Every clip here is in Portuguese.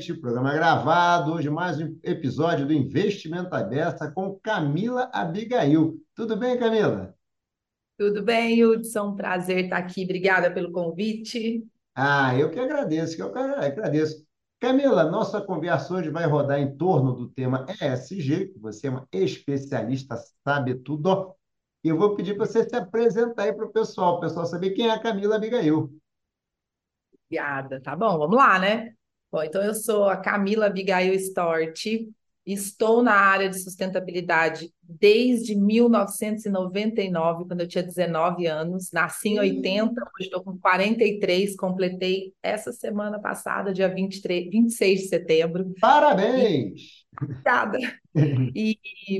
noite, programa gravado. Hoje mais um episódio do Investimento Aberta com Camila Abigail. Tudo bem, Camila? Tudo bem, Hudson? Prazer estar aqui. Obrigada pelo convite. Ah, eu que agradeço, que eu que agradeço. Camila, nossa conversa hoje vai rodar em torno do tema ESG, que você é uma especialista, sabe tudo. E eu vou pedir para você se apresentar aí para o pessoal, o pessoal saber quem é a Camila Abigail. Obrigada, tá bom, vamos lá, né? Bom, então eu sou a Camila Abigail Stort, estou na área de sustentabilidade desde 1999, quando eu tinha 19 anos, nasci em 80, hoje estou com 43, completei essa semana passada, dia 23, 26 de setembro. Parabéns! Obrigada! E,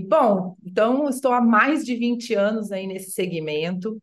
bom, então estou há mais de 20 anos aí nesse segmento.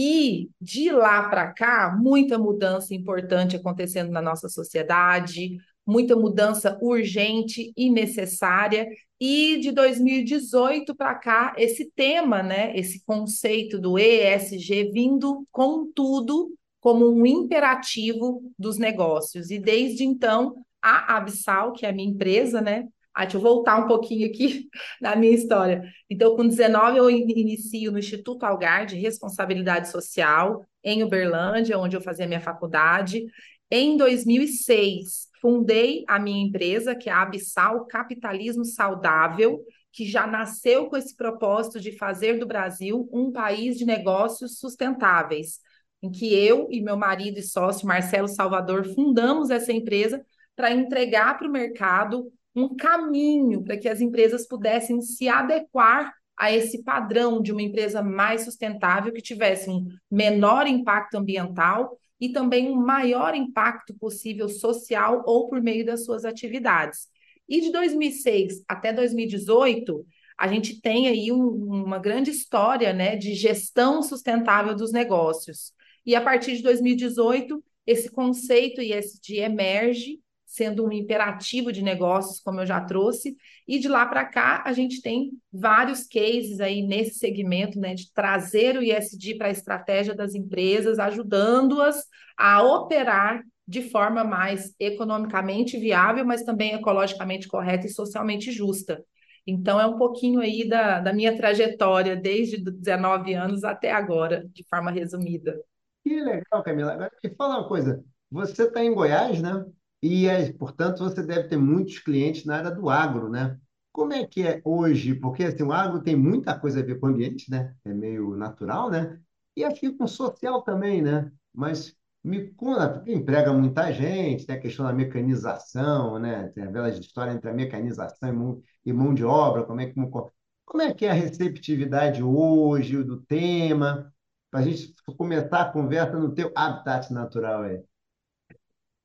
E de lá para cá, muita mudança importante acontecendo na nossa sociedade, muita mudança urgente e necessária. E de 2018 para cá, esse tema, né, esse conceito do ESG vindo com tudo como um imperativo dos negócios. E desde então, a Absal, que é a minha empresa, né, ah, deixa eu voltar um pouquinho aqui na minha história. Então, com 19, eu inicio no Instituto Algar de Responsabilidade Social, em Uberlândia, onde eu fazia minha faculdade. Em 2006, fundei a minha empresa, que é a Abissal Capitalismo Saudável, que já nasceu com esse propósito de fazer do Brasil um país de negócios sustentáveis, em que eu e meu marido e sócio Marcelo Salvador fundamos essa empresa para entregar para o mercado um caminho para que as empresas pudessem se adequar a esse padrão de uma empresa mais sustentável, que tivesse um menor impacto ambiental e também um maior impacto possível social ou por meio das suas atividades. E de 2006 até 2018, a gente tem aí um, uma grande história né, de gestão sustentável dos negócios. E a partir de 2018, esse conceito ESG emerge sendo um imperativo de negócios, como eu já trouxe, e de lá para cá a gente tem vários cases aí nesse segmento, né, de trazer o ISD para a estratégia das empresas, ajudando-as a operar de forma mais economicamente viável, mas também ecologicamente correta e socialmente justa. Então, é um pouquinho aí da, da minha trajetória, desde 19 anos até agora, de forma resumida. Que legal, Camila. Agora, fala uma coisa. Você está em Goiás, né? E, portanto, você deve ter muitos clientes na área do agro, né? Como é que é hoje? Porque assim, o agro tem muita coisa a ver com o ambiente, né? É meio natural, né? E aqui com o social também, né? Mas me conta, porque emprega muita gente, tem a questão da mecanização, né? Tem a bela história entre a mecanização e mão, e mão de obra, como é que, como, como é que é a receptividade hoje do tema, para a gente começar a conversa no teu habitat natural aí.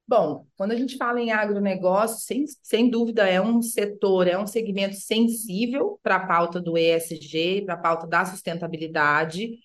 Bom, quando a gente fala em agronegócio, sem, sem dúvida é um setor, é um segmento sensível para a pauta do ESG, para a pauta da sustentabilidade.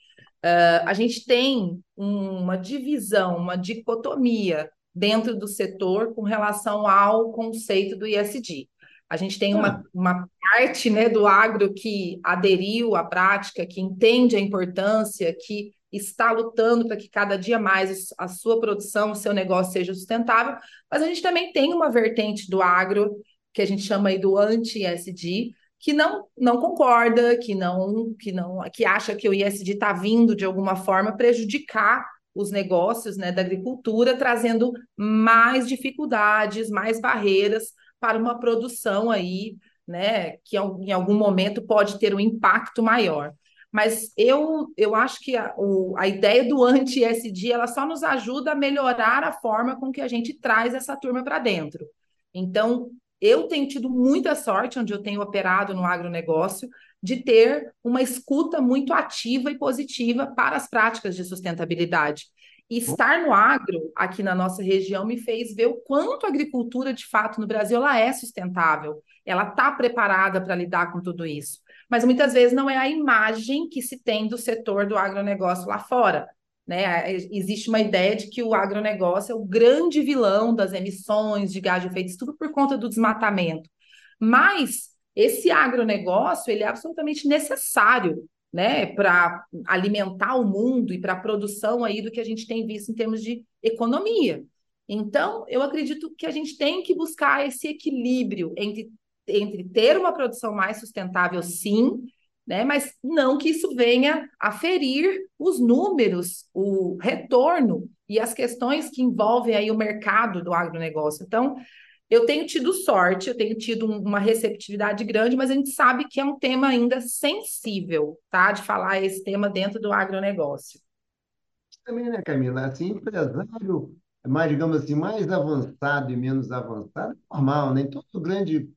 Uh, a gente tem uma divisão, uma dicotomia dentro do setor com relação ao conceito do ESG. A gente tem uma, uma parte né, do agro que aderiu à prática, que entende a importância, que está lutando para que cada dia mais a sua produção, o seu negócio seja sustentável, mas a gente também tem uma vertente do agro, que a gente chama aí do anti-SD, que não, não concorda, que não, que não, que acha que o ISD está vindo de alguma forma prejudicar os negócios né, da agricultura, trazendo mais dificuldades, mais barreiras para uma produção aí, né, que em algum momento pode ter um impacto maior. Mas eu, eu acho que a, o, a ideia do anti-SD ela só nos ajuda a melhorar a forma com que a gente traz essa turma para dentro. Então, eu tenho tido muita sorte, onde eu tenho operado no agronegócio, de ter uma escuta muito ativa e positiva para as práticas de sustentabilidade. E estar no agro, aqui na nossa região, me fez ver o quanto a agricultura, de fato, no Brasil, ela é sustentável. Ela está preparada para lidar com tudo isso mas muitas vezes não é a imagem que se tem do setor do agronegócio lá fora. Né? Existe uma ideia de que o agronegócio é o grande vilão das emissões de gás de efeito estufa por conta do desmatamento. Mas esse agronegócio ele é absolutamente necessário né, para alimentar o mundo e para a produção aí do que a gente tem visto em termos de economia. Então, eu acredito que a gente tem que buscar esse equilíbrio entre, entre ter uma produção mais sustentável, sim, né? Mas não que isso venha a ferir os números, o retorno e as questões que envolvem aí o mercado do agronegócio. Então, eu tenho tido sorte, eu tenho tido uma receptividade grande, mas a gente sabe que é um tema ainda sensível, tá? De falar esse tema dentro do agronegócio. Também, né, Camila? Assim, empresário mais, digamos assim, mais avançado e menos avançado, é normal, né? Todo grande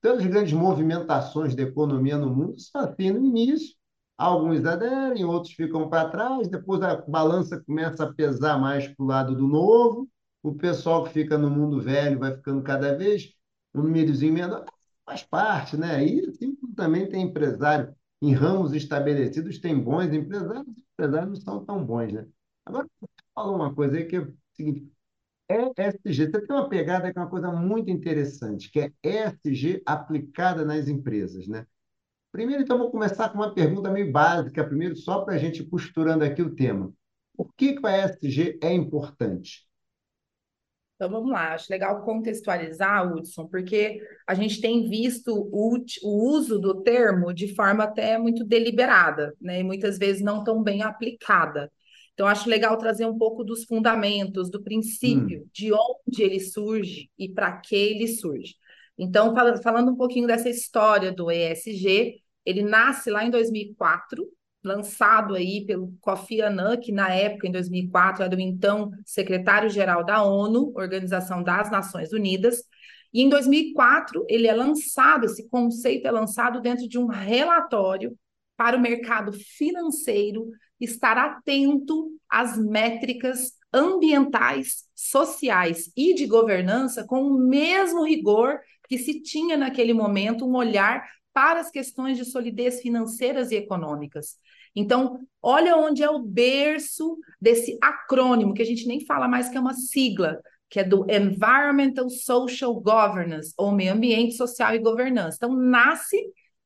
Todas as grandes movimentações da economia no mundo são assim no início. Alguns aderem, outros ficam para trás, depois a balança começa a pesar mais para o lado do novo, o pessoal que fica no mundo velho vai ficando cada vez um númerozinho menor, faz parte, né? E assim também tem empresário em ramos estabelecidos, tem bons empresários, os empresários não são tão bons, né? Agora, falou uma coisa aí que é o seguinte, ESG, você tem uma pegada que é uma coisa muito interessante, que é ESG aplicada nas empresas, né? Primeiro, então, vou começar com uma pergunta meio básica, primeiro, só para a gente ir costurando aqui o tema. Por que, que o ESG é importante? Então vamos lá, acho legal contextualizar, Hudson, porque a gente tem visto o, o, uso do termo de forma até muito deliberada, né? E muitas vezes não tão bem aplicada. Então, acho legal trazer um pouco dos fundamentos, do princípio, hum. de onde ele surge e para que ele surge. Então, falando um pouquinho dessa história do ESG, ele nasce lá em 2004, lançado aí pelo Kofi Annan, que na época, em 2004, era o então secretário-geral da ONU, Organização das Nações Unidas, e em 2004 ele é lançado, esse conceito é lançado dentro de um relatório para o mercado financeiro estar atento às métricas ambientais, sociais e de governança com o mesmo rigor que se tinha naquele momento um olhar para as questões de solidez financeiras e econômicas. Então, olha onde é o berço desse acrônimo, que a gente nem fala mais que é uma sigla, que é do Environmental Social Governance, ou Meio Ambiente Social e Governança. Então, nasce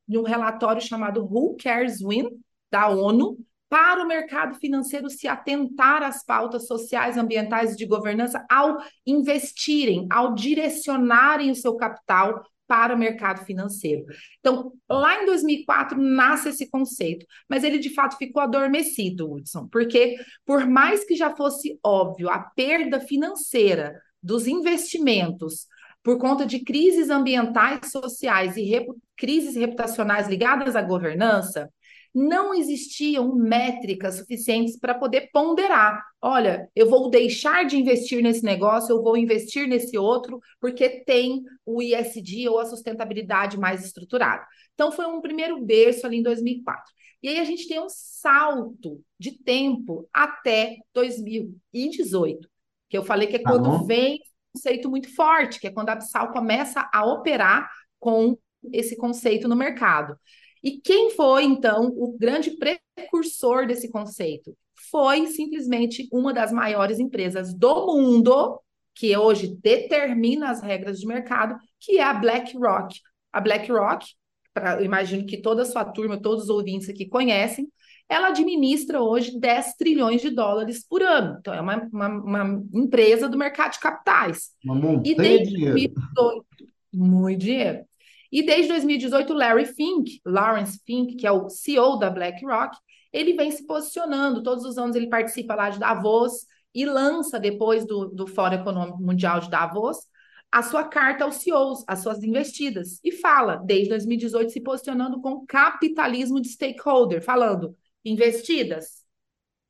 de um relatório chamado Who Cares When, da ONU, para o mercado financeiro se atentar às pautas sociais, ambientais e de governança ao investirem, ao direcionarem o seu capital para o mercado financeiro. Então, lá em 2004 nasce esse conceito, mas ele de fato ficou adormecido, Hudson, porque por mais que já fosse óbvio a perda financeira dos investimentos por conta de crises ambientais, sociais e repu crises reputacionais ligadas à governança, não existiam métricas suficientes para poder ponderar. Olha, eu vou deixar de investir nesse negócio, eu vou investir nesse outro, porque tem o ISD ou a sustentabilidade mais estruturada. Então, foi um primeiro berço ali em 2004. E aí a gente tem um salto de tempo até 2018, que eu falei que é tá quando vem um conceito muito forte, que é quando a Absal começa a operar com esse conceito no mercado. E quem foi, então, o grande precursor desse conceito? Foi simplesmente uma das maiores empresas do mundo, que hoje determina as regras de mercado, que é a BlackRock. A BlackRock, pra, eu imagino que toda a sua turma, todos os ouvintes aqui conhecem, ela administra hoje 10 trilhões de dólares por ano. Então, é uma, uma, uma empresa do mercado de capitais. Uma montanha e desde de dinheiro. muito dinheiro. E desde 2018, Larry Fink, Lawrence Fink, que é o CEO da BlackRock, ele vem se posicionando. Todos os anos ele participa lá de Davos e lança, depois do, do Fórum Econômico Mundial de Davos, a sua carta aos CEOs, as suas investidas. E fala, desde 2018, se posicionando com capitalismo de stakeholder, falando: investidas,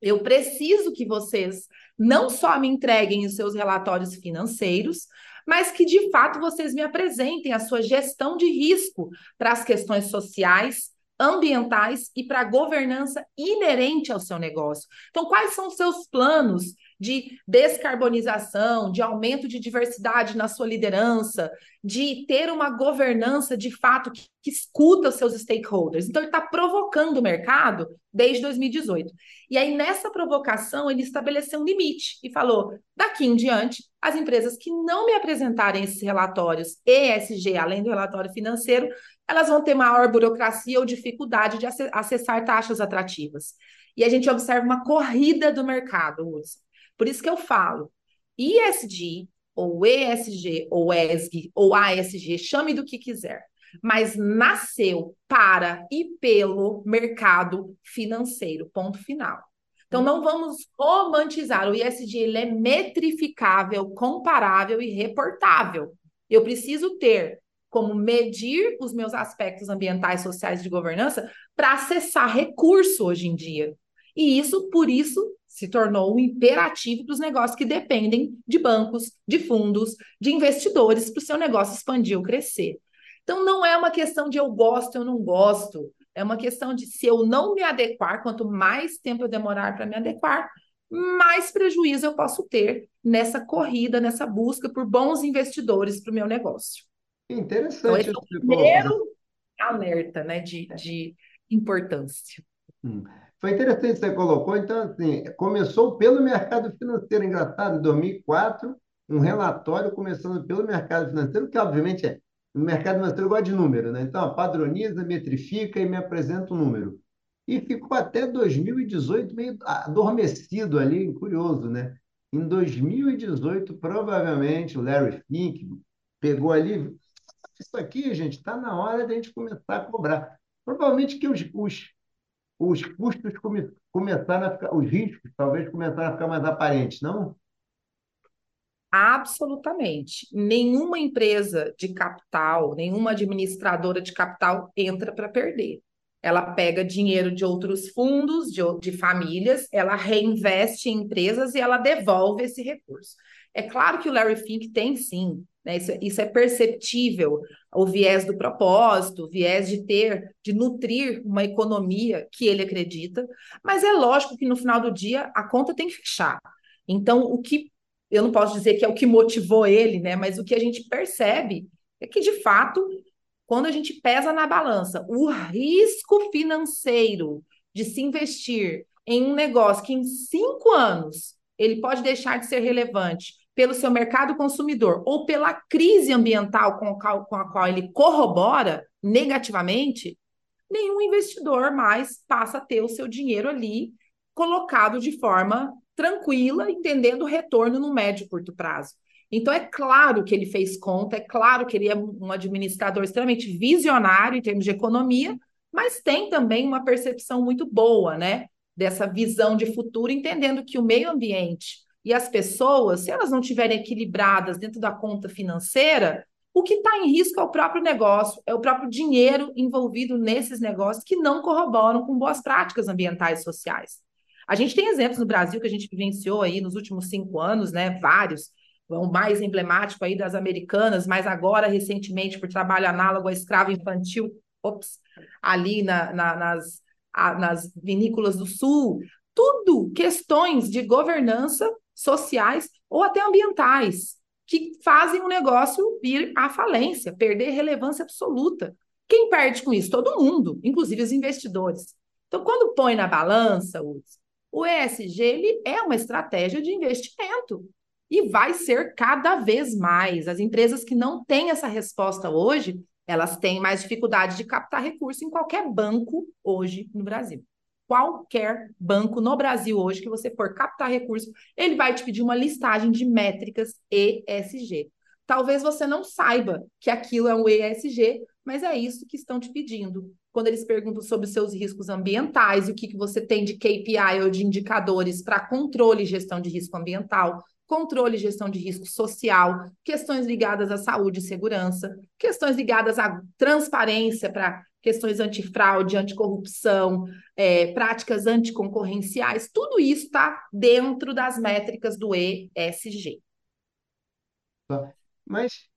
eu preciso que vocês não só me entreguem os seus relatórios financeiros, mas que de fato vocês me apresentem a sua gestão de risco para as questões sociais, ambientais e para a governança inerente ao seu negócio. Então, quais são os seus planos de descarbonização, de aumento de diversidade na sua liderança, de ter uma governança de fato que, que escuta os seus stakeholders. Então, ele está provocando o mercado desde 2018. E aí, nessa provocação, ele estabeleceu um limite e falou: daqui em diante, as empresas que não me apresentarem esses relatórios ESG, além do relatório financeiro, elas vão ter maior burocracia ou dificuldade de acessar taxas atrativas. E a gente observa uma corrida do mercado, Hudson. Por isso que eu falo, ISD, ou ESG, ou ESG, ou ASG, chame do que quiser, mas nasceu para e pelo mercado financeiro, ponto final. Então, não vamos romantizar. O ISD ele é metrificável, comparável e reportável. Eu preciso ter como medir os meus aspectos ambientais, sociais de governança para acessar recurso hoje em dia. E isso, por isso, se tornou um imperativo para os negócios que dependem de bancos, de fundos, de investidores para o seu negócio expandir ou crescer. Então, não é uma questão de eu gosto, eu não gosto. É uma questão de se eu não me adequar, quanto mais tempo eu demorar para me adequar, mais prejuízo eu posso ter nessa corrida, nessa busca por bons investidores para o meu negócio. Interessante. Então, esse é o primeiro alerta né, de, de importância. Hum. Foi interessante que você colocou. Então, assim, começou pelo mercado financeiro. Engraçado, em 2004, um relatório começando pelo mercado financeiro, que obviamente é o mercado financeiro gosta de número, né? Então, padroniza, metrifica e me apresenta um número. E ficou até 2018 meio adormecido ali, curioso, né? Em 2018, provavelmente, o Larry Fink pegou ali, isso aqui, gente, está na hora de a gente começar a cobrar. Provavelmente que os, os os custos come, começaram a ficar, os riscos talvez começaram a ficar mais aparentes, não? Absolutamente. Nenhuma empresa de capital, nenhuma administradora de capital entra para perder. Ela pega dinheiro de outros fundos, de, de famílias, ela reinveste em empresas e ela devolve esse recurso. É claro que o Larry Fink tem sim né? Isso, isso é perceptível, o viés do propósito, o viés de ter, de nutrir uma economia que ele acredita, mas é lógico que no final do dia a conta tem que fechar. Então, o que eu não posso dizer que é o que motivou ele, né? Mas o que a gente percebe é que, de fato, quando a gente pesa na balança o risco financeiro de se investir em um negócio que em cinco anos ele pode deixar de ser relevante pelo seu mercado consumidor ou pela crise ambiental com a qual, ele corrobora negativamente, nenhum investidor mais passa a ter o seu dinheiro ali colocado de forma tranquila, entendendo o retorno no médio e curto prazo. Então, é claro que ele fez conta, é claro que ele é um administrador extremamente visionário em termos de economia, mas tem também uma percepção muito boa, né? Dessa visão de futuro, entendendo que o meio ambiente, e as pessoas, se elas não estiverem equilibradas dentro da conta financeira, o que está em risco é o próprio negócio, é o próprio dinheiro envolvido nesses negócios que não corroboram com boas práticas ambientais e sociais. A gente tem exemplos no Brasil que a gente vivenciou aí nos últimos cinco anos, né? Vários. O mais emblemático aí das americanas, mas agora, recentemente, por trabalho análogo a escravo infantil, ops, ali na, na, nas, a, nas vinícolas do Sul. Tudo questões de governança sociais ou até ambientais, que fazem o negócio vir à falência, perder relevância absoluta. Quem perde com isso? Todo mundo, inclusive os investidores. Então, quando põe na balança, o ESG ele é uma estratégia de investimento e vai ser cada vez mais. As empresas que não têm essa resposta hoje, elas têm mais dificuldade de captar recurso em qualquer banco hoje no Brasil qualquer banco no Brasil hoje que você for captar recurso, ele vai te pedir uma listagem de métricas ESG. Talvez você não saiba que aquilo é um ESG, mas é isso que estão te pedindo. Quando eles perguntam sobre seus riscos ambientais o que, que você tem de KPI ou de indicadores para controle e gestão de risco ambiental, controle e gestão de risco social, questões ligadas à saúde e segurança, questões ligadas à transparência para questões antifraude, anticorrupção, é, práticas anticoncorrenciais, tudo isso está dentro das métricas do ESG. Mas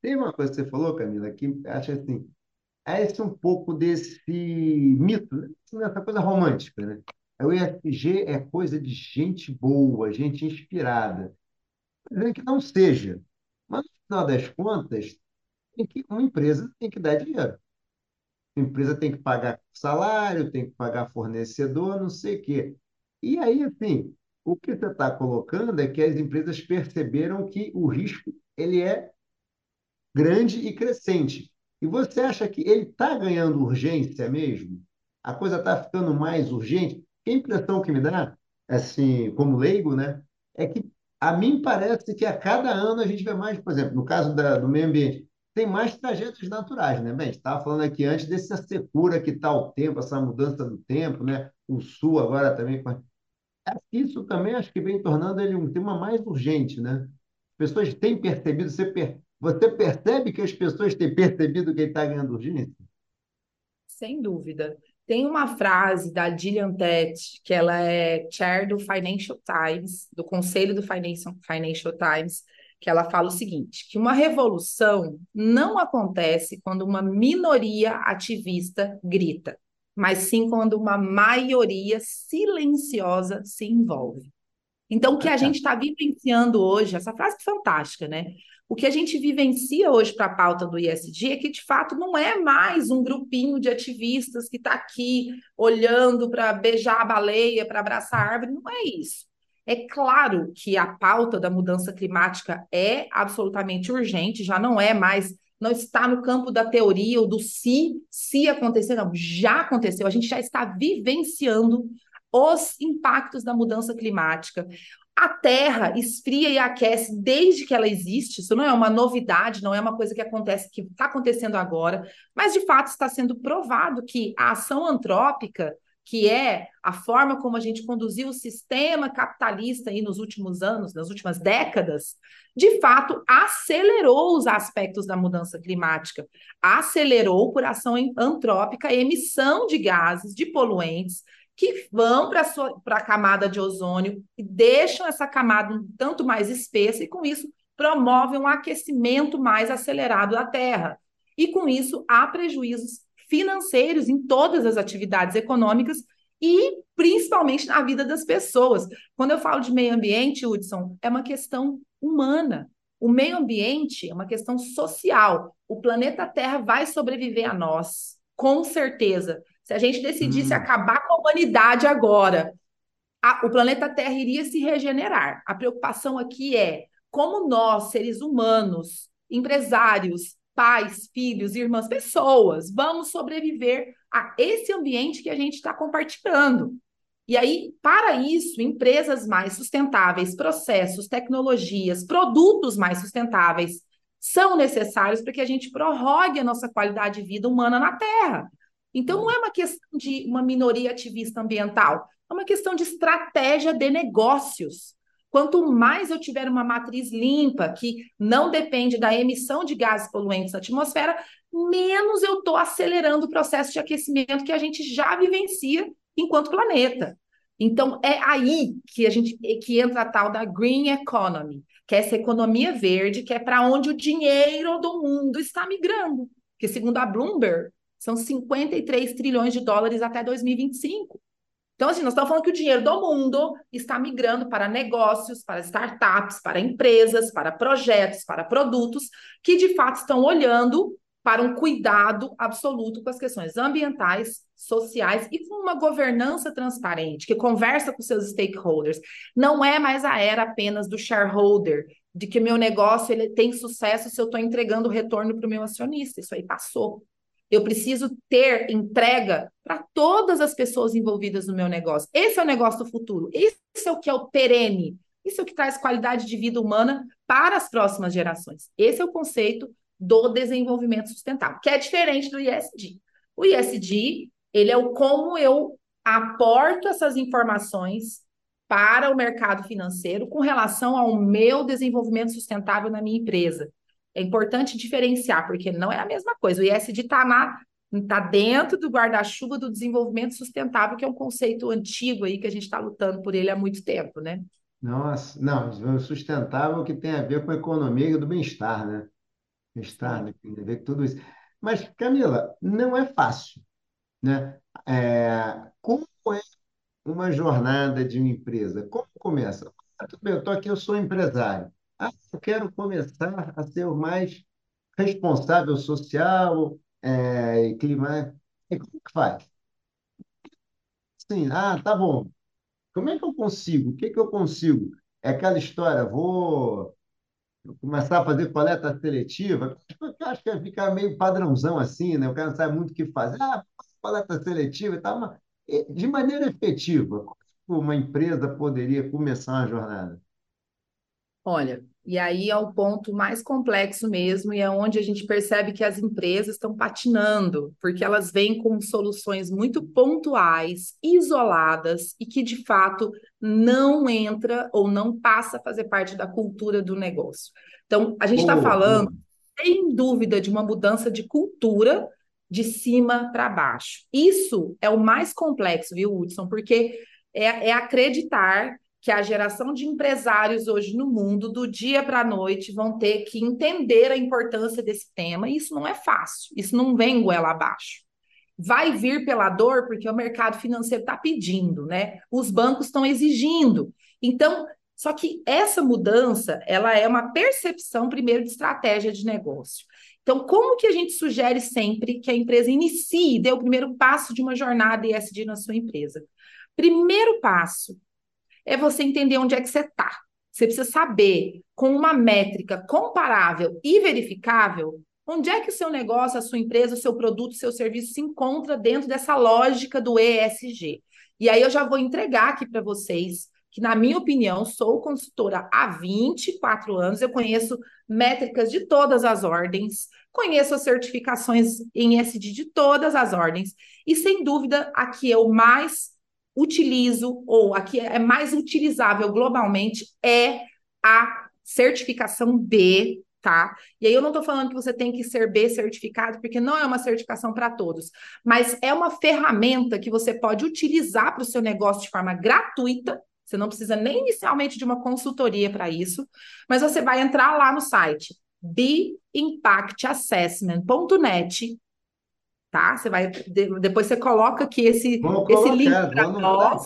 tem uma coisa que você falou, Camila, que acho assim, é esse um pouco desse mito, né? essa coisa romântica, né? O ESG é coisa de gente boa, gente inspirada. Que não seja. Mas, no final das contas, uma empresa tem que dar dinheiro. Empresa tem que pagar salário, tem que pagar fornecedor, não sei o quê. E aí, assim, o que você está colocando é que as empresas perceberam que o risco ele é grande e crescente. E você acha que ele está ganhando urgência mesmo? A coisa está ficando mais urgente? A impressão que me dá, assim, como leigo, né, é que a mim parece que a cada ano a gente vê mais, por exemplo, no caso da, do meio ambiente, tem mais tragédias naturais, né? Bem, estava falando aqui antes dessa secura que está o tempo, essa mudança do tempo, né? O sul agora também. Isso também acho que vem tornando ele um tema mais urgente, né? As pessoas têm percebido, você, per... você percebe que as pessoas têm percebido que ele está ganhando urgência? Sem dúvida. Tem uma frase da Gillian Tett, que ela é chair do Financial Times, do conselho do Financial, Financial Times, que ela fala o seguinte: que uma revolução não acontece quando uma minoria ativista grita, mas sim quando uma maioria silenciosa se envolve. Então, o que a gente está vivenciando hoje, essa frase é fantástica, né? O que a gente vivencia hoje para a pauta do ISD é que, de fato, não é mais um grupinho de ativistas que está aqui olhando para beijar a baleia, para abraçar a árvore, não é isso. É claro que a pauta da mudança climática é absolutamente urgente, já não é mais, não está no campo da teoria ou do se, se acontecer, não, já aconteceu, a gente já está vivenciando os impactos da mudança climática. A Terra esfria e aquece desde que ela existe, isso não é uma novidade, não é uma coisa que acontece, que está acontecendo agora, mas de fato está sendo provado que a ação antrópica que é a forma como a gente conduziu o sistema capitalista aí nos últimos anos, nas últimas décadas, de fato acelerou os aspectos da mudança climática, acelerou por ação antrópica a emissão de gases, de poluentes que vão para a camada de ozônio e deixam essa camada um tanto mais espessa e com isso promovem um aquecimento mais acelerado da Terra. E com isso há prejuízos financeiros em todas as atividades econômicas e principalmente na vida das pessoas. Quando eu falo de meio ambiente, Hudson, é uma questão humana. O meio ambiente é uma questão social. O planeta Terra vai sobreviver a nós, com certeza. Se a gente decidisse hum. acabar com a humanidade agora, a, o planeta Terra iria se regenerar. A preocupação aqui é como nós, seres humanos, empresários, pais, filhos, irmãs, pessoas, vamos sobreviver a esse ambiente que a gente está compartilhando. E aí, para isso, empresas mais sustentáveis, processos, tecnologias, produtos mais sustentáveis são necessários para que a gente prorrogue a nossa qualidade de vida humana na Terra. Então, não é uma questão de uma minoria ativista ambiental, é uma questão de estratégia de negócios. Quanto mais eu tiver uma matriz limpa, que não depende da emissão de gases poluentes na atmosfera, menos eu estou acelerando o processo de aquecimento que a gente já vivencia enquanto planeta. Então, é aí que a gente que entra a tal da green economy, que é essa economia verde, que é para onde o dinheiro do mundo está migrando. Que, segundo a Bloomberg, são 53 trilhões de dólares até 2025. Então, assim, nós estamos falando que o dinheiro do mundo está migrando para negócios, para startups, para empresas, para projetos, para produtos que de fato estão olhando para um cuidado absoluto com as questões ambientais, sociais e com uma governança transparente, que conversa com seus stakeholders. Não é mais a era apenas do shareholder, de que meu negócio ele tem sucesso se eu estou entregando retorno para o meu acionista. Isso aí passou. Eu preciso ter entrega para todas as pessoas envolvidas no meu negócio. Esse é o negócio do futuro. Isso é o que é o perene. Isso é o que traz qualidade de vida humana para as próximas gerações. Esse é o conceito do desenvolvimento sustentável, que é diferente do ISD. O ISD, ele é o como eu aporto essas informações para o mercado financeiro com relação ao meu desenvolvimento sustentável na minha empresa. É importante diferenciar, porque não é a mesma coisa. O ISD está tá dentro do guarda-chuva do desenvolvimento sustentável, que é um conceito antigo aí que a gente está lutando por ele há muito tempo, né? Nossa, não, sustentável que tem a ver com a economia do bem-estar, né? Bem-estar, né? tem a ver com tudo isso. Mas, Camila, não é fácil, né? É, como é uma jornada de uma empresa? Como começa? Ah, tudo bem, eu estou aqui, eu sou empresário. Ah, eu quero começar a ser o mais responsável social é, e climático. E como que faz? Sim, ah, tá bom. Como é que eu consigo? O que que eu consigo? É aquela história, vou começar a fazer coleta seletiva. Eu acho que fica meio padrãozão assim, né? O cara não sabe muito o que fazer. Ah, coleta seletiva e tal, mas de maneira efetiva, como uma empresa poderia começar uma jornada? Olha, e aí é o ponto mais complexo mesmo, e é onde a gente percebe que as empresas estão patinando, porque elas vêm com soluções muito pontuais, isoladas, e que de fato não entra ou não passa a fazer parte da cultura do negócio. Então, a gente está falando, sem dúvida, de uma mudança de cultura de cima para baixo. Isso é o mais complexo, viu, Hudson? Porque é, é acreditar que a geração de empresários hoje no mundo, do dia para a noite, vão ter que entender a importância desse tema. E isso não é fácil, isso não vem goela abaixo. Vai vir pela dor, porque o mercado financeiro está pedindo, né? Os bancos estão exigindo. Então, só que essa mudança, ela é uma percepção, primeiro, de estratégia de negócio. Então, como que a gente sugere sempre que a empresa inicie, dê o primeiro passo de uma jornada ESG na sua empresa? Primeiro passo, é você entender onde é que você está. Você precisa saber, com uma métrica comparável e verificável, onde é que o seu negócio, a sua empresa, o seu produto, o seu serviço se encontra dentro dessa lógica do ESG. E aí eu já vou entregar aqui para vocês que, na minha opinião, sou consultora há 24 anos, eu conheço métricas de todas as ordens, conheço as certificações em ESG de todas as ordens, e sem dúvida a que eu mais utilizo, ou aqui é mais utilizável globalmente, é a certificação B, tá? E aí eu não estou falando que você tem que ser B certificado, porque não é uma certificação para todos, mas é uma ferramenta que você pode utilizar para o seu negócio de forma gratuita. Você não precisa nem inicialmente de uma consultoria para isso, mas você vai entrar lá no site beimpactassessment.net tá? Você vai depois você coloca aqui esse esse link para nós.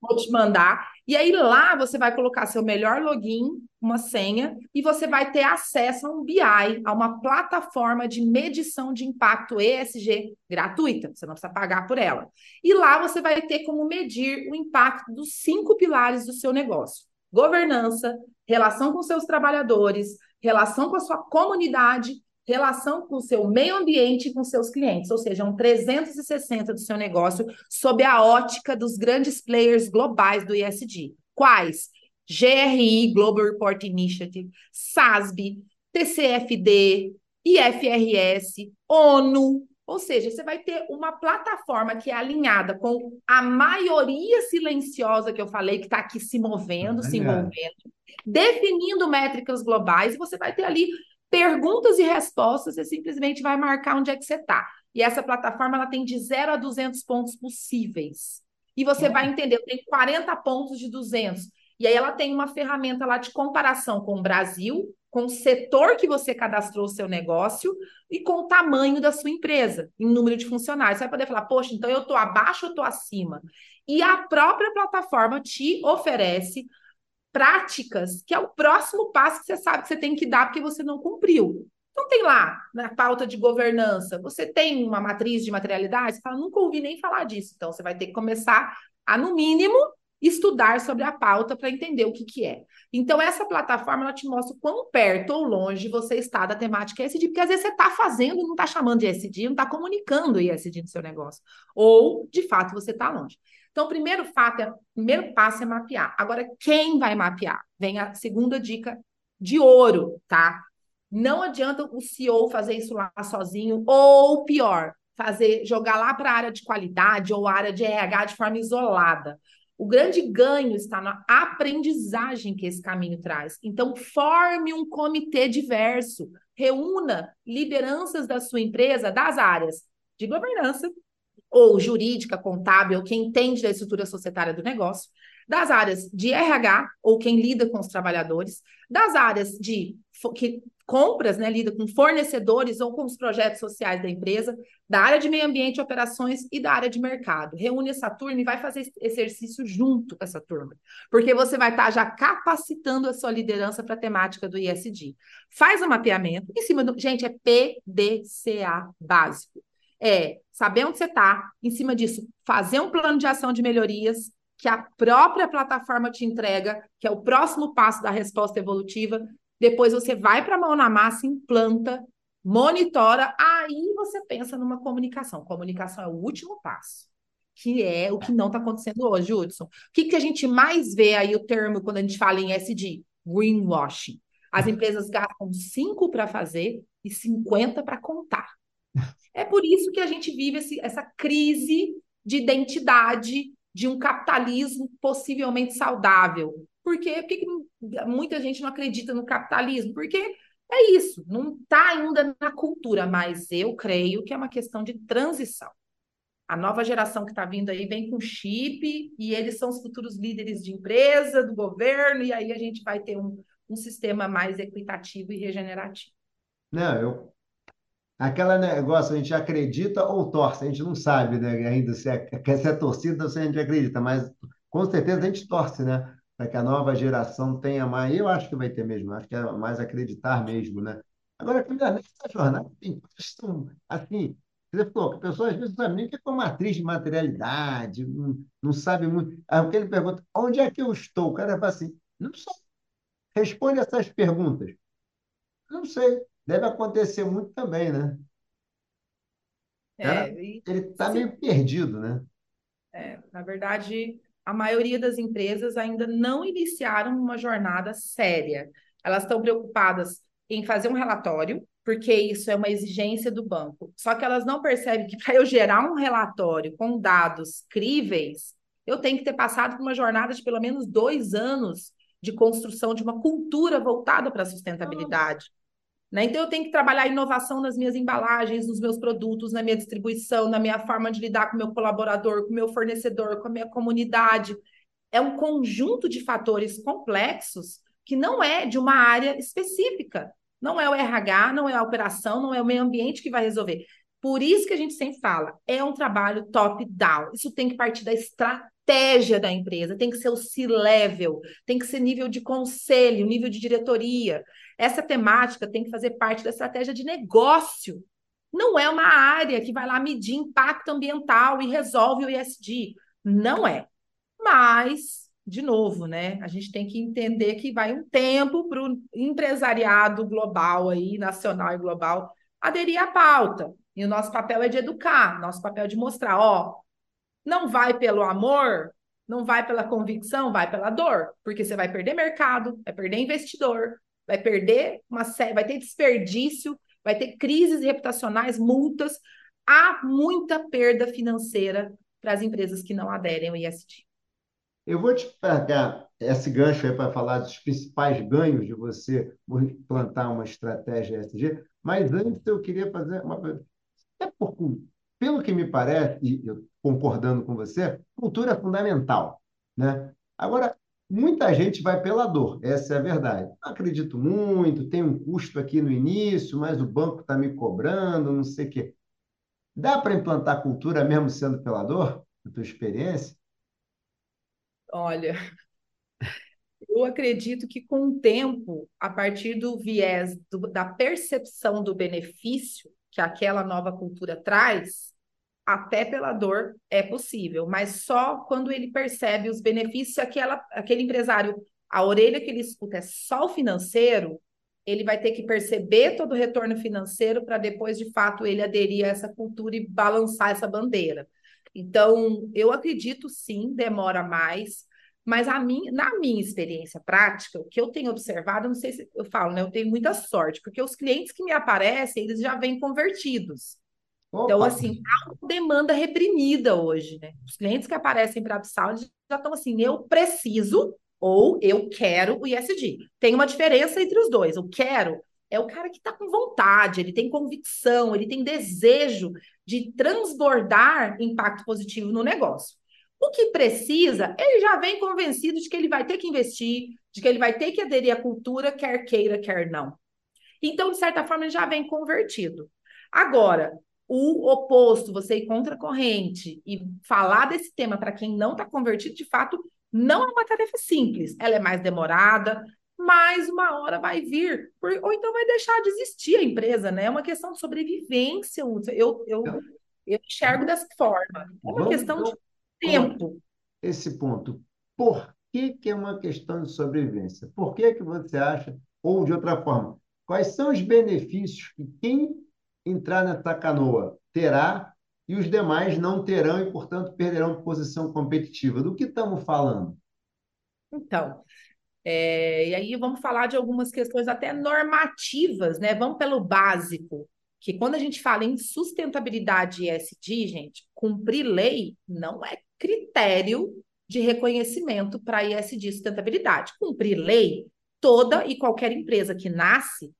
Vou te mandar. E aí lá você vai colocar seu melhor login, uma senha, e você vai ter acesso a um BI, a uma plataforma de medição de impacto ESG gratuita. Você não precisa pagar por ela. E lá você vai ter como medir o impacto dos cinco pilares do seu negócio: governança, relação com seus trabalhadores, relação com a sua comunidade relação com o seu meio ambiente e com seus clientes, ou seja, um 360 do seu negócio sob a ótica dos grandes players globais do ISD. Quais? GRI, Global Report Initiative, SASB, TCFD, IFRS, ONU, ou seja, você vai ter uma plataforma que é alinhada com a maioria silenciosa que eu falei, que está aqui se movendo, se envolvendo, definindo métricas globais, e você vai ter ali perguntas e respostas, você simplesmente vai marcar onde é que você está. E essa plataforma ela tem de 0 a 200 pontos possíveis. E você vai entender, tem 40 pontos de 200. E aí ela tem uma ferramenta lá de comparação com o Brasil, com o setor que você cadastrou o seu negócio e com o tamanho da sua empresa, em número de funcionários. Você vai poder falar, poxa, então eu estou abaixo ou estou acima? E a própria plataforma te oferece práticas, que é o próximo passo que você sabe que você tem que dar porque você não cumpriu. Então tem lá, na pauta de governança, você tem uma matriz de materialidade, você fala, nunca ouvi nem falar disso. Então você vai ter que começar a, no mínimo, estudar sobre a pauta para entender o que, que é. Então, essa plataforma ela te mostra quão perto ou longe você está da temática ESG, porque às vezes você está fazendo e não está chamando de ESG, não está comunicando ESG no seu negócio. Ou, de fato, você está longe. Então, o primeiro fato é, o primeiro passo é mapear. Agora, quem vai mapear? Vem a segunda dica de ouro, tá? Não adianta o CEO fazer isso lá sozinho, ou pior, fazer jogar lá para a área de qualidade ou área de RH de forma isolada. O grande ganho está na aprendizagem que esse caminho traz. Então, forme um comitê diverso, reúna lideranças da sua empresa das áreas de governança, ou jurídica, contábil, quem entende da estrutura societária do negócio, das áreas de RH, ou quem lida com os trabalhadores, das áreas de que, compras, né, lida com fornecedores ou com os projetos sociais da empresa, da área de meio ambiente e operações e da área de mercado. Reúne essa turma e vai fazer exercício junto com essa turma, porque você vai estar já capacitando a sua liderança para a temática do ISD. Faz o mapeamento em cima do. Gente, é PDCA básico é saber onde você está, em cima disso, fazer um plano de ação de melhorias que a própria plataforma te entrega, que é o próximo passo da resposta evolutiva. Depois você vai para a mão na massa, implanta, monitora, aí você pensa numa comunicação. Comunicação é o último passo, que é o que não está acontecendo hoje, Hudson. O que, que a gente mais vê aí o termo quando a gente fala em SD? greenwashing. As empresas gastam 5 para fazer e 50 para contar. É por isso que a gente vive esse, essa crise de identidade de um capitalismo possivelmente saudável. Por quê? Que muita gente não acredita no capitalismo? Porque é isso, não está ainda na cultura, mas eu creio que é uma questão de transição. A nova geração que está vindo aí vem com chip e eles são os futuros líderes de empresa, do governo, e aí a gente vai ter um, um sistema mais equitativo e regenerativo. Não, eu. Aquele negócio, a gente acredita ou torce, a gente não sabe né, ainda se é, se é torcida ou se a gente acredita, mas com certeza a gente torce, né? Para que a nova geração tenha mais. Eu acho que vai ter mesmo, acho que é mais acreditar mesmo, né? Agora, nessa jornada, tem são assim. Você falou a pessoa às vezes sabe nem que é uma matriz de materialidade, não, não sabe muito. Aí ele pergunta: onde é que eu estou? O cara fala assim: não sei. Responde essas perguntas. Não sei. Deve acontecer muito também, né? É, ele está meio perdido, né? É, na verdade, a maioria das empresas ainda não iniciaram uma jornada séria. Elas estão preocupadas em fazer um relatório, porque isso é uma exigência do banco. Só que elas não percebem que para eu gerar um relatório com dados críveis, eu tenho que ter passado por uma jornada de pelo menos dois anos de construção de uma cultura voltada para a sustentabilidade. Né? Então, eu tenho que trabalhar inovação nas minhas embalagens, nos meus produtos, na minha distribuição, na minha forma de lidar com o meu colaborador, com o meu fornecedor, com a minha comunidade. É um conjunto de fatores complexos que não é de uma área específica. Não é o RH, não é a operação, não é o meio ambiente que vai resolver. Por isso que a gente sempre fala, é um trabalho top-down. Isso tem que partir da estratégia da empresa, tem que ser o C-level, tem que ser nível de conselho, nível de diretoria. Essa temática tem que fazer parte da estratégia de negócio. Não é uma área que vai lá medir impacto ambiental e resolve o ISD. Não é. Mas, de novo, né? A gente tem que entender que vai um tempo para o empresariado global aí, nacional e global, aderir à pauta. E o nosso papel é de educar, nosso papel é de mostrar, ó, não vai pelo amor, não vai pela convicção, vai pela dor, porque você vai perder mercado, vai perder investidor, vai perder uma série, vai ter desperdício, vai ter crises reputacionais, multas, há muita perda financeira para as empresas que não aderem ao ISD. Eu vou te pegar esse gancho aí para falar dos principais ganhos de você plantar uma estratégia ESG, mas antes eu queria fazer uma até por, pelo que me parece, e eu concordando com você, cultura é fundamental, né? Agora, Muita gente vai pela dor, essa é a verdade. Acredito muito, tem um custo aqui no início, mas o banco está me cobrando, não sei o quê. Dá para implantar cultura mesmo sendo pela dor, na tua experiência? Olha, eu acredito que com o tempo, a partir do viés do, da percepção do benefício que aquela nova cultura traz, até pela dor é possível, mas só quando ele percebe os benefícios, aquela, aquele empresário, a orelha que ele escuta é só o financeiro, ele vai ter que perceber todo o retorno financeiro para depois, de fato, ele aderir a essa cultura e balançar essa bandeira. Então, eu acredito sim, demora mais, mas a mim, na minha experiência prática, o que eu tenho observado, não sei se eu falo, né? Eu tenho muita sorte, porque os clientes que me aparecem, eles já vêm convertidos. Então, assim, há uma demanda reprimida hoje, né? Os clientes que aparecem para a Upsal já estão assim, eu preciso ou eu quero o ISD. Tem uma diferença entre os dois. O quero é o cara que está com vontade, ele tem convicção, ele tem desejo de transbordar impacto positivo no negócio. O que precisa, ele já vem convencido de que ele vai ter que investir, de que ele vai ter que aderir à cultura, quer queira, quer não. Então, de certa forma, ele já vem convertido. Agora, o oposto, você ir contra a corrente e falar desse tema para quem não está convertido, de fato, não é uma tarefa simples. Ela é mais demorada, mas uma hora vai vir, ou então vai deixar de existir a empresa, né? É uma questão de sobrevivência. Eu, eu, eu enxergo dessa forma. É uma Vamos, questão de tempo. Esse ponto. Por que, que é uma questão de sobrevivência? Por que, que você acha, ou de outra forma, quais são os benefícios que quem entrar nessa canoa terá e os demais não terão e, portanto, perderão posição competitiva. Do que estamos falando? Então, É, e aí vamos falar de algumas questões até normativas, né? Vamos pelo básico, que quando a gente fala em sustentabilidade ESG, gente, cumprir lei não é critério de reconhecimento para ESG sustentabilidade. Cumprir lei, toda e qualquer empresa que nasce,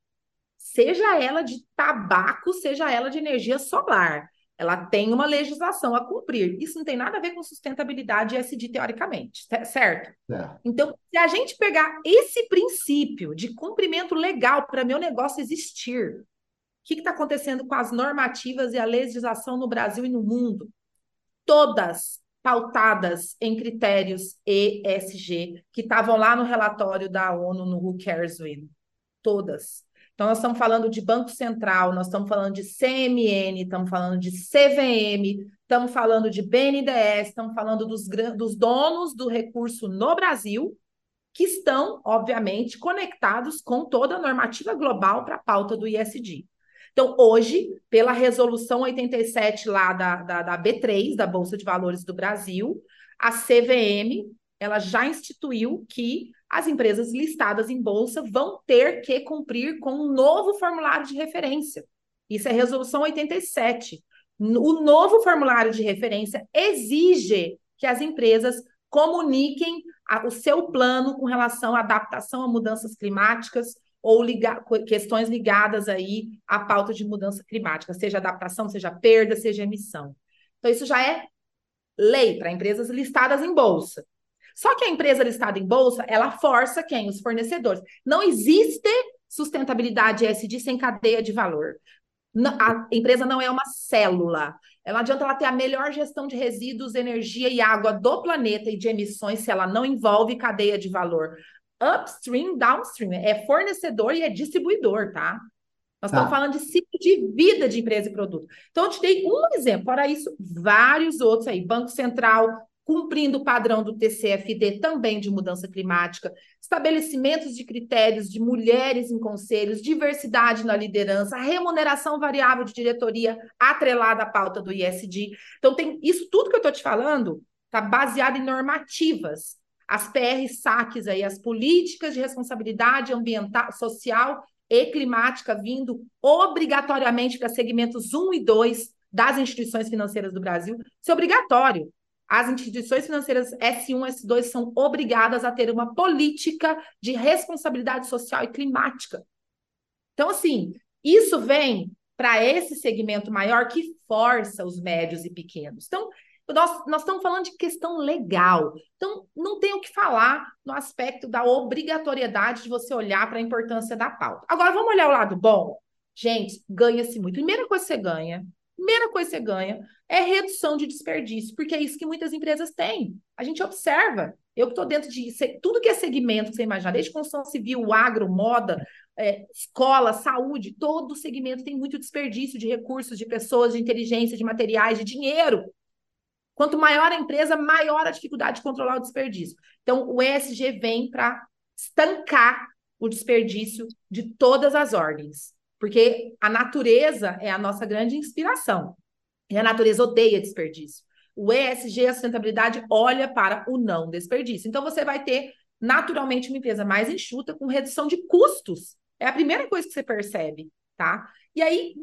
seja ela de tabaco, seja ela de energia solar, ela tem uma legislação a cumprir. Isso não tem nada a ver com sustentabilidade ESG teoricamente, certo? É. Então, se a gente pegar esse princípio de cumprimento legal para meu negócio existir, o que está acontecendo com as normativas e a legislação no Brasil e no mundo? Todas pautadas em critérios ESG, que estavam lá no relatório da ONU no Who Cares When. Todas. Então, nós estamos falando de Banco Central, nós estamos falando de CMN, estamos falando de CVM, estamos falando de BNDES, estamos falando dos, dos donos do recurso no Brasil, que estão, obviamente, conectados com toda a normativa global para a pauta do ISD. Então, hoje, pela resolução 87 lá da, da, da B3, da Bolsa de Valores do Brasil, a CVM ela já instituiu que as empresas listadas em bolsa vão ter que cumprir com um novo formulário de referência. Isso é resolução 87. O novo formulário de referência exige que as empresas comuniquem a, o seu plano com relação à adaptação a mudanças climáticas ou questões ligadas aí à pauta de mudança climática, seja adaptação, seja perda, seja emissão. Então, isso já é lei para empresas listadas em bolsa. Só que a empresa listada em bolsa, ela força quem? Os fornecedores. Não existe sustentabilidade SD sem cadeia de valor. A empresa não é uma célula. Ela adianta ela ter a melhor gestão de resíduos, energia e água do planeta e de emissões se ela não envolve cadeia de valor. Upstream, downstream, é fornecedor e é distribuidor, tá? Nós tá. estamos falando de ciclo de vida de empresa e produto. Então, eu te dei um exemplo. Para isso, vários outros aí. Banco Central, cumprindo o padrão do TCFD também de mudança climática, estabelecimentos de critérios de mulheres em conselhos, diversidade na liderança, remuneração variável de diretoria atrelada à pauta do ISD. Então, tem isso tudo que eu estou te falando está baseado em normativas. As PR saques aí, as políticas de responsabilidade ambiental, social e climática vindo obrigatoriamente para segmentos 1 e 2 das instituições financeiras do Brasil. Isso é obrigatório as instituições financeiras S1, S2 são obrigadas a ter uma política de responsabilidade social e climática. Então, assim, isso vem para esse segmento maior que força os médios e pequenos. Então, nós, nós estamos falando de questão legal. Então, não tem o que falar no aspecto da obrigatoriedade de você olhar para a importância da pauta. Agora, vamos olhar o lado bom? Gente, ganha-se muito. Primeira coisa que você ganha primeira coisa que você ganha é redução de desperdício, porque é isso que muitas empresas têm. A gente observa. Eu que estou dentro de tudo que é segmento que você imaginar, desde construção civil, agro, moda, é, escola, saúde, todo segmento tem muito desperdício de recursos, de pessoas, de inteligência, de materiais, de dinheiro. Quanto maior a empresa, maior a dificuldade de controlar o desperdício. Então, o ESG vem para estancar o desperdício de todas as ordens. Porque a natureza é a nossa grande inspiração. E a natureza odeia desperdício. O ESG, a sustentabilidade, olha para o não desperdício. Então, você vai ter naturalmente uma empresa mais enxuta, com redução de custos. É a primeira coisa que você percebe, tá? E aí,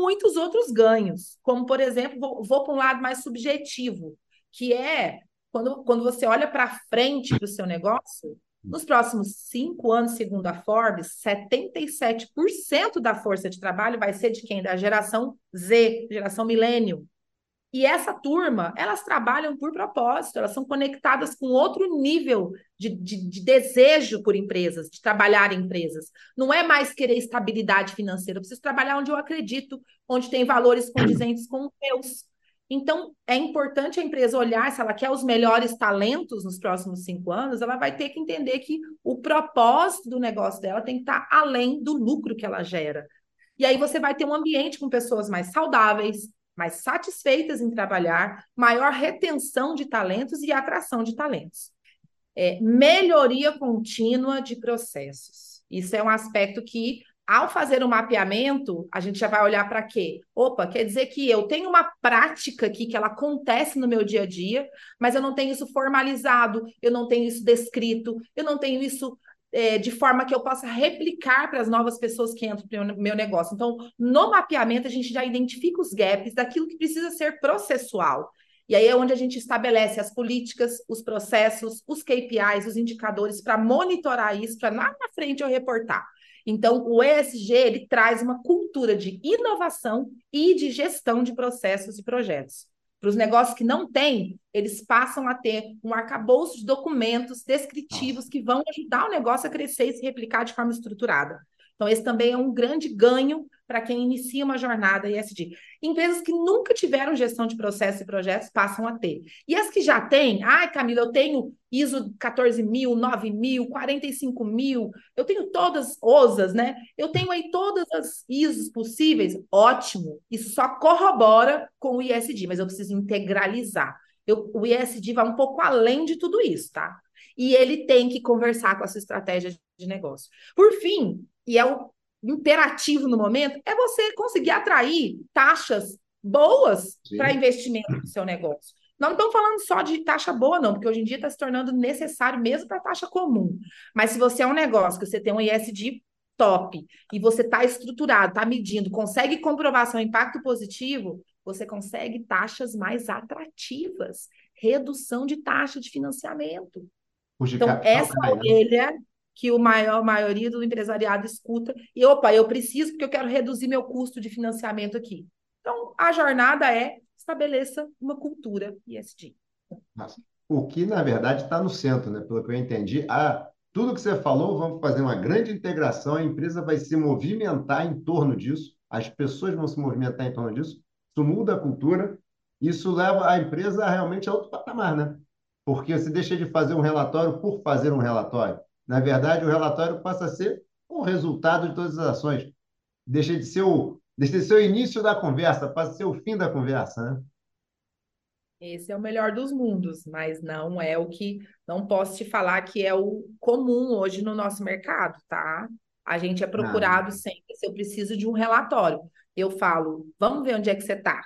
muitos outros ganhos, como, por exemplo, vou, vou para um lado mais subjetivo, que é quando, quando você olha para frente do seu negócio, nos próximos cinco anos, segundo a Forbes, 77% da força de trabalho vai ser de quem? Da geração Z, geração milênio. E essa turma, elas trabalham por propósito, elas são conectadas com outro nível de, de, de, desejo por empresas, de trabalhar em empresas. Não é mais querer estabilidade financeira, eu preciso trabalhar onde eu acredito, onde tem valores condizentes com os meus. Então, é importante a empresa olhar se ela quer os melhores talentos nos próximos cinco anos, ela vai ter que entender que o propósito do negócio dela tem que estar além do lucro que ela gera. E aí você vai ter um ambiente com pessoas mais saudáveis, mais satisfeitas em trabalhar, maior retenção de talentos e atração de talentos. É, melhoria contínua de processos. Isso é um aspecto que Ao fazer o mapeamento, a gente já vai olhar para quê? Opa, quer dizer que eu tenho uma prática aqui que ela acontece no meu dia a dia, mas eu não tenho isso formalizado, eu não tenho isso descrito, eu não tenho isso é, de forma que eu possa replicar para as novas pessoas que entram no meu negócio. Então, no mapeamento, a gente já identifica os gaps daquilo que precisa ser processual. E aí é onde a gente estabelece as políticas, os processos, os KPIs, os indicadores para monitorar isso, para lá na frente eu reportar. Então, o ESG ele traz uma cultura de inovação e de gestão de processos e projetos. Para os negócios que não têm, eles passam a ter um arcabouço de documentos descritivos que vão ajudar o negócio a crescer e se replicar de forma estruturada. Então, esse também é um grande ganho para quem inicia uma jornada ESG. Empresas que nunca tiveram gestão de processos e projetos passam a ter. E as que já têm, ai, Camila, eu tenho ISO 14000, 9000, 45000, eu tenho todas OSAs, né? Eu tenho aí todas as ISOs possíveis. Ótimo. Isso só corrobora com o ISD, mas eu preciso integralizar. Eu, o ISD vai um pouco além de tudo isso, tá? E ele tem que conversar com a sua estratégia de negócio. Por fim, e é o imperativo no momento, é você conseguir atrair taxas boas para investimento no seu negócio. Não estamos falando só de taxa boa, não, porque hoje em dia está se tornando necessário mesmo para taxa comum. Mas se você é um negócio que você tem um ISD top e você está estruturado, está medindo, consegue comprovar seu impacto positivo, você consegue taxas mais atrativas, redução de taxa de financiamento. Então, essa né? orelha que o maior maioria do empresariado escuta e opa, eu preciso porque eu quero reduzir meu custo de financiamento aqui. Então, a jornada é estabeleça uma cultura ESG. O que, na verdade, está no centro, né? Pelo que eu entendi, a, tudo que você falou, vamos fazer uma grande integração, a empresa vai se movimentar em torno disso, as pessoas vão se movimentar em torno disso, isso muda a cultura, isso leva a empresa realmente a outro patamar, né? Porque você deixa de fazer um relatório por fazer um relatório. Na verdade, o relatório passa a ser o resultado de todas as ações. Deixa de ser o, deixa de ser o início da conversa, passa a ser o fim da conversa, né? Esse é o melhor dos mundos, mas não é o que. Não posso te falar que é o comum hoje no nosso mercado, tá? A gente é procurado ah. sempre. Se eu preciso de um relatório, eu falo, vamos ver onde é que você está.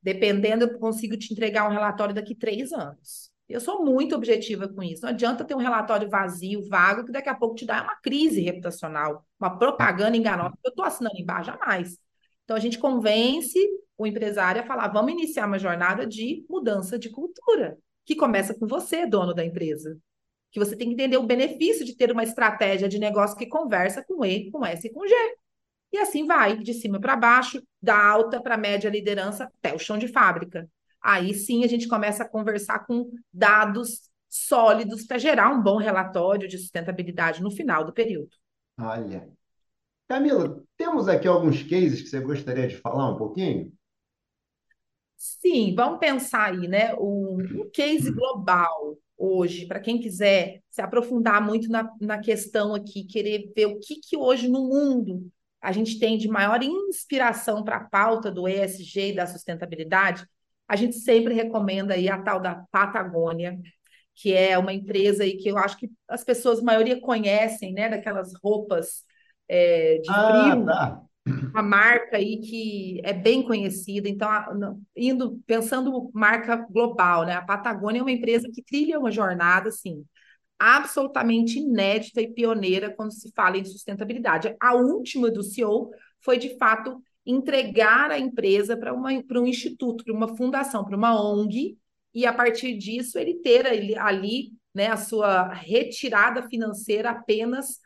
Dependendo, eu consigo te entregar um relatório daqui três anos. Eu sou muito objetiva com isso. Não adianta ter um relatório vazio, vago, que daqui a pouco te dá uma crise reputacional, uma propaganda enganosa. Eu estou assinando embaixo, jamais. Então, a gente convence o empresário a falar: vamos iniciar uma jornada de mudança de cultura, que começa com você, dono da empresa. Que você tem que entender o benefício de ter uma estratégia de negócio que conversa com E, com S e com G. E assim vai, de cima para baixo, da alta para média liderança até o chão de fábrica. Aí sim a gente começa a conversar com dados sólidos para gerar um bom relatório de sustentabilidade no final do período. Olha. Camila, temos aqui alguns cases que você gostaria de falar um pouquinho? Sim, vamos pensar aí, né? Um, um case global hoje, para quem quiser se aprofundar muito na, na questão aqui, querer ver o que, que hoje no mundo a gente tem de maior inspiração para a pauta do ESG e da sustentabilidade, a gente sempre recomenda aí a tal da Patagônia, que é uma empresa aí que eu acho que as pessoas, a maioria, conhecem, né? Daquelas roupas é, de ah, frio. Tá. Uma marca aí que é bem conhecida. Então, indo pensando marca global, né? A Patagônia é uma empresa que trilha uma jornada, assim, absolutamente inédita e pioneira quando se fala em sustentabilidade. A última do CEO foi, de fato, entregar a empresa para um instituto, para uma fundação, para uma ONG, e a partir disso ele ter ali né, a sua retirada financeira apenas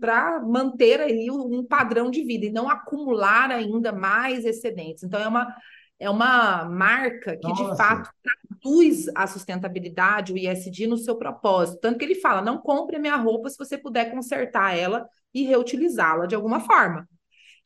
para manter aí um padrão de vida e não acumular ainda mais excedentes. Então, é uma, é uma marca que, Nossa. de fato, traduz a sustentabilidade, o ISD, no seu propósito. Tanto que ele fala: não compre a minha roupa se você puder consertar ela e reutilizá-la de alguma forma.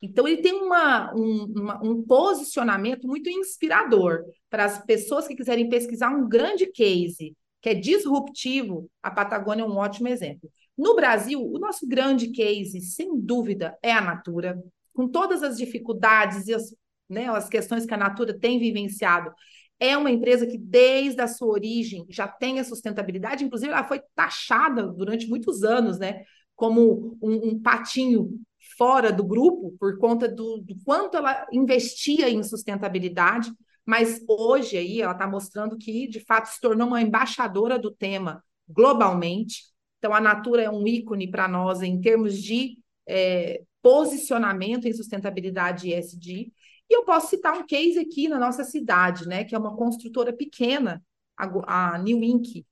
Então, ele tem uma, um, uma, um posicionamento muito inspirador para as pessoas que quiserem pesquisar um grande case que é disruptivo. A Patagônia é um ótimo exemplo. No Brasil, o nosso grande case, sem dúvida, é a Natura, com todas as dificuldades e as, né, as questões que a Natura tem vivenciado. É uma empresa que, desde a sua origem, já tem a sustentabilidade, inclusive ela foi taxada durante muitos anos, né, como um, um patinho fora do grupo por conta do, do quanto ela investia em sustentabilidade, mas hoje aí ela está mostrando que de fato se tornou uma embaixadora do tema globalmente. Então a Natura é um ícone para nós em termos de é, posicionamento em sustentabilidade ESG. E eu posso citar um case aqui na nossa cidade, né, que é uma construtora pequena, a, a New Ink,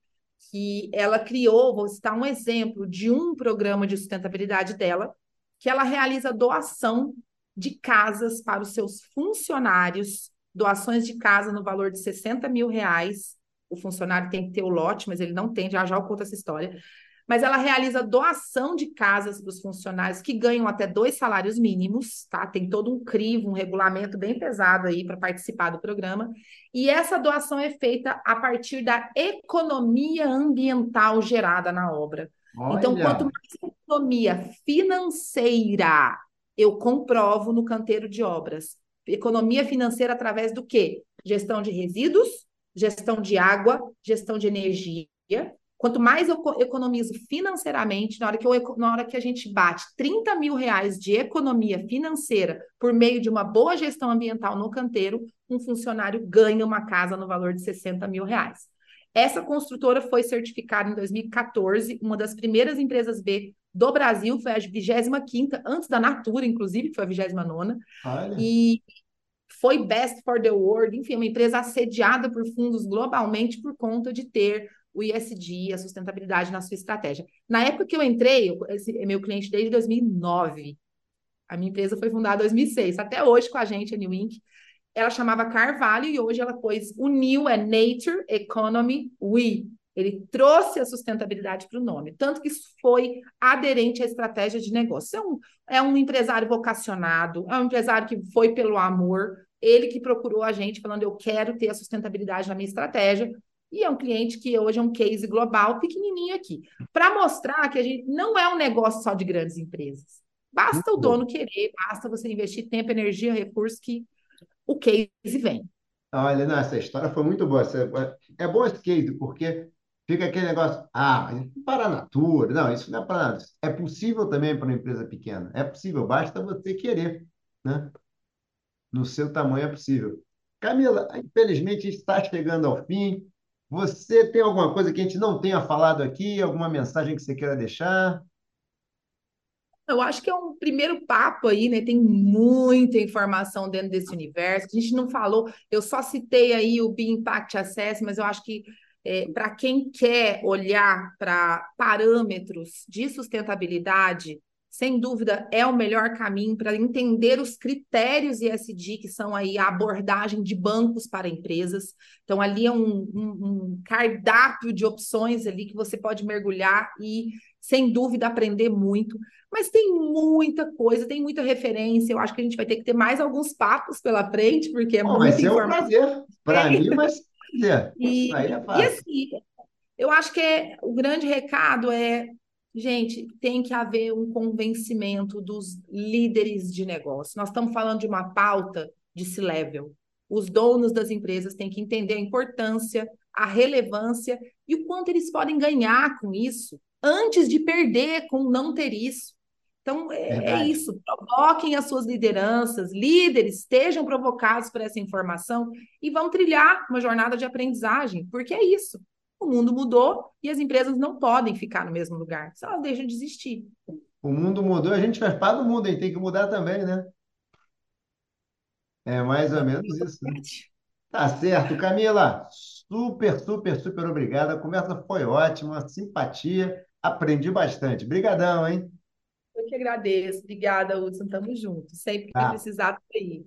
que ela criou, vou citar um exemplo de um programa de sustentabilidade dela, que ela realiza doação de casas para os seus funcionários, doações de casa no valor de 60 mil reais. O funcionário tem que ter o lote, mas ele não tem, já já eu conto essa história mas ela realiza doação de casas para os funcionários que ganham até dois salários mínimos, tá? Tem todo um crivo, um regulamento bem pesado aí para participar do programa. E essa doação é feita a partir da economia ambiental gerada na obra. Olha. Então, quanto mais economia financeira eu comprovo no canteiro de obras, economia financeira através do quê? Gestão de resíduos, gestão de água, gestão de energia Quanto mais eu economizo financeiramente, na hora que, eu, na hora que a gente bate 30 mil reais de economia financeira por meio de uma boa gestão ambiental no canteiro, um funcionário ganha uma casa no valor de 60 mil reais. Essa construtora foi certificada em 2014, uma das primeiras empresas B do Brasil, foi a 25 antes da Natura, inclusive, que foi a 29 E foi Best for the World, enfim, uma empresa assediada por fundos globalmente por conta de ter o ISD, a sustentabilidade na sua estratégia. Na época que eu entrei, esse é meu cliente desde 2009. A minha empresa foi fundada em 2006, até hoje com a gente, a New Inc. Ela chamava Carvalho e hoje ela pôs o New é Nature Economy We. Ele trouxe a sustentabilidade para o nome, tanto que isso foi aderente à estratégia de negócio. É um, é um empresário vocacionado, é um empresário que foi pelo amor, ele que procurou a gente falando: eu quero ter a sustentabilidade na minha estratégia, e é um cliente que hoje é um case global, pequenininho aqui, para mostrar que a gente não é um negócio só de grandes empresas. Basta o dono querer, basta você investir tempo, energia, recursos que o case vem. Olha, não, essa história foi muito boa. É bom esse case, porque fica aquele negócio, ah, para a natura. Não, isso não é para nada. É possível também para uma empresa pequena. É possível, basta você querer, né? No seu tamanho é possível. Camila, infelizmente está chegando ao fim. Você tem alguma coisa que a gente não tenha falado aqui? Alguma mensagem que você queira deixar? Eu acho que é um primeiro papo aí, né? Tem muita informação dentro desse universo. A gente não falou, eu só citei aí o Be Impact Assess, mas eu acho que é, para quem quer olhar para parâmetros de sustentabilidade, sem dúvida, é o melhor caminho para entender os critérios ESG, que são aí a abordagem de bancos para empresas. Então, ali é um, um, um cardápio de opções ali que você pode mergulhar e, sem dúvida, aprender muito. Mas tem muita coisa, tem muita referência. Eu acho que a gente vai ter que ter mais alguns papos pela frente, porque é Bom, muita informação. Vai ser um prazer. Para mim, mas prazer. E, aí é fácil. e assim, eu acho que é, o grande recado é Gente, tem que haver um convencimento dos líderes de negócio. Nós estamos falando de uma pauta de C-level. Os donos das empresas têm que entender a importância, a relevância e o quanto eles podem ganhar com isso antes de perder com não ter isso. Então, é, é, isso. Provoquem as suas lideranças, líderes, estejam provocados por essa informação e vão trilhar uma jornada de aprendizagem, porque é isso o mundo mudou e as empresas não podem ficar no mesmo lugar, só elas deixam de existir. O mundo mudou, a gente faz parte do mundo, gente tem que mudar também, né? É mais ou menos isso. Né? Tá certo, Camila. Super, super, super obrigada. A conversa foi ótima, simpatia. Aprendi bastante. Obrigadão, hein? Eu que agradeço. Obrigada, Hudson. Tamo junto. Sempre que tá. precisar, aí.